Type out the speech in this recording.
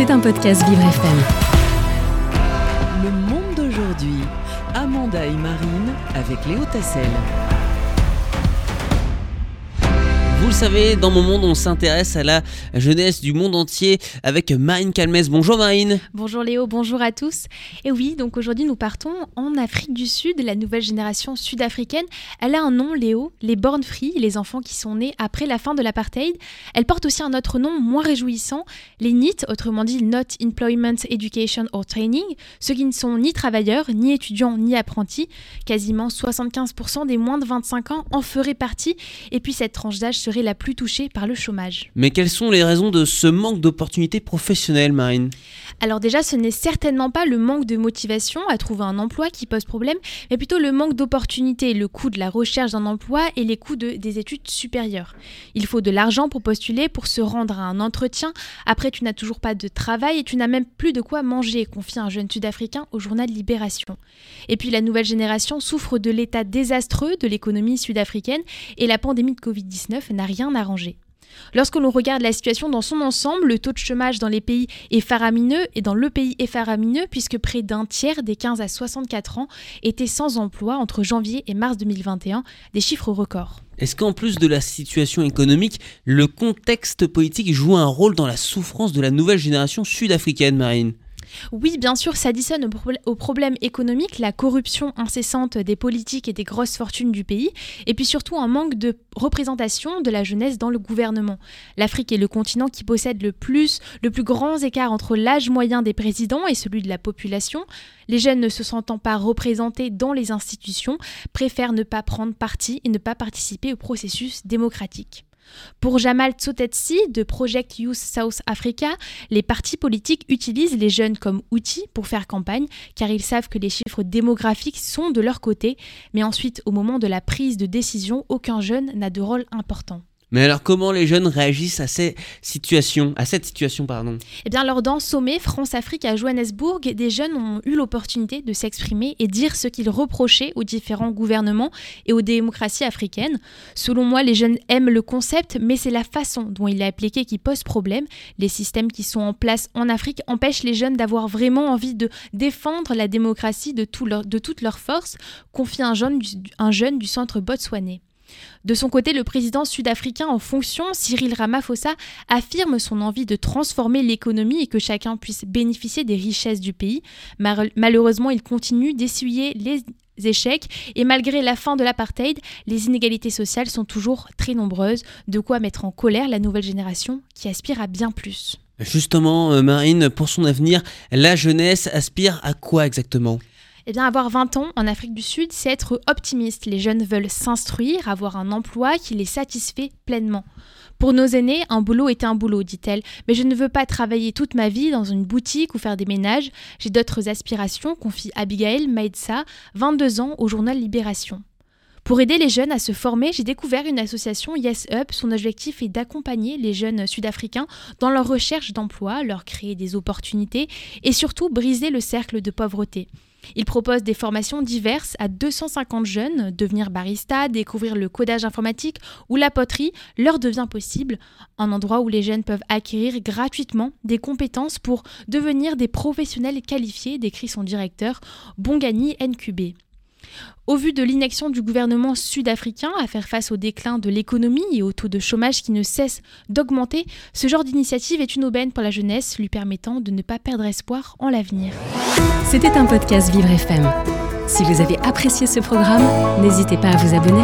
C'est un podcast Vivre FM. Le monde d'aujourd'hui. Amanda et Marine avec Léo Tassel. Vous le savez, dans mon monde, on s'intéresse à la jeunesse du monde entier avec Marine Calmès. Bonjour Marine. Bonjour Léo, bonjour à tous. Et oui, donc aujourd'hui nous partons en Afrique du Sud, la nouvelle génération sud-africaine. Elle a un nom, Léo, les Born Free, les enfants qui sont nés après la fin de l'apartheid. Elle porte aussi un autre nom moins réjouissant, les NEET, autrement dit Not Employment Education or Training, ceux qui ne sont ni travailleurs, ni étudiants, ni apprentis. Quasiment 75% des moins de 25 ans en feraient partie. Et puis cette tranche d'âge serait la plus touchée par le chômage. Mais quelles sont les raisons de ce manque d'opportunités professionnelles, Marine? Alors déjà, ce n'est certainement pas le manque de motivation à trouver un emploi qui pose problème, mais plutôt le manque d'opportunités, le coût de la recherche d'un emploi et les coûts de, des études supérieures. Il faut de l'argent pour postuler, pour se rendre à un entretien. Après, tu n'as toujours pas de travail et tu n'as même plus de quoi manger, confie un jeune Sud-Africain au journal Libération. Et puis la nouvelle génération souffre de l'état désastreux de l'économie sud-africaine et la pandémie de Covid-19 n'a rien arrangé. Lorsque l'on regarde la situation dans son ensemble, le taux de chômage dans les pays est faramineux et dans le pays est faramineux puisque près d'un tiers des 15 à 64 ans étaient sans emploi entre janvier et mars 2021, des chiffres records. Est-ce qu'en plus de la situation économique, le contexte politique joue un rôle dans la souffrance de la nouvelle génération sud-africaine, Marine? Oui, bien sûr, s'additionne au, problème économique, la corruption incessante des politiques et des grosses fortunes du pays, et puis surtout un manque de représentation de la jeunesse dans le gouvernement. L'Afrique est le continent qui possède le plus, le plus grand écart entre l'âge moyen des présidents et celui de la population. Les jeunes ne se sentant pas représentés dans les institutions préfèrent ne pas prendre parti et ne pas participer au processus démocratique. Pour Jamal Tsotetsi de Project Youth South Africa, les partis politiques utilisent les jeunes comme outils pour faire campagne car ils savent que les chiffres démographiques sont de leur côté, mais ensuite au moment de la prise de décision, aucun jeune n'a de rôle important. Mais alors comment les jeunes réagissent à ces situations, à cette situation Eh bien lors d'un sommet France-Afrique à Johannesburg, des jeunes ont eu l'opportunité de s'exprimer et dire ce qu'ils reprochaient aux différents gouvernements et aux démocraties africaines. Selon moi, les jeunes aiment le concept, mais c'est la façon dont il est appliqué qui pose problème. Les systèmes qui sont en place en Afrique empêchent les jeunes d'avoir vraiment envie de défendre la démocratie de, tout leur, de toute leur force, confie un jeune, un jeune du centre botswanais. De son côté, le président sud-africain en fonction, Cyril Ramaphosa, affirme son envie de transformer l'économie et que chacun puisse bénéficier des richesses du pays. Malheureusement, il continue d'essuyer les échecs et malgré la fin de l'apartheid, les inégalités sociales sont toujours très nombreuses, de quoi mettre en colère la nouvelle génération qui aspire à bien plus. Justement, euh, Marine, pour son avenir, la jeunesse aspire à quoi exactement? Eh bien, avoir 20 ans en Afrique du Sud, c'est être optimiste. Les jeunes veulent s'instruire, avoir un emploi qui les satisfait pleinement. Pour nos aînés, un boulot est un boulot, dit-elle, mais je ne veux pas travailler toute ma vie dans une boutique ou faire des ménages. J'ai d'autres aspirations, confie Abigail Maïdsa, 22 ans, au journal Libération. Pour aider les jeunes à se former, j'ai découvert une association Yes Up. Son objectif est d'accompagner les jeunes sud-africains dans leur recherche d'emploi, leur créer des opportunités et surtout briser le cercle de pauvreté. Il propose des formations diverses à 250 jeunes. Devenir barista, découvrir le codage informatique ou la poterie leur devient possible. Un endroit où les jeunes peuvent acquérir gratuitement des compétences pour devenir des professionnels qualifiés, décrit son directeur Bongani NQB. Au vu de l'inaction du gouvernement sud-africain à faire face au déclin de l'économie et au taux de chômage qui ne cesse d'augmenter, ce genre d'initiative est une aubaine pour la jeunesse, lui permettant de ne pas perdre espoir en l'avenir. C'était un podcast Vivre FM. Si vous avez apprécié ce programme, n'hésitez pas à vous abonner.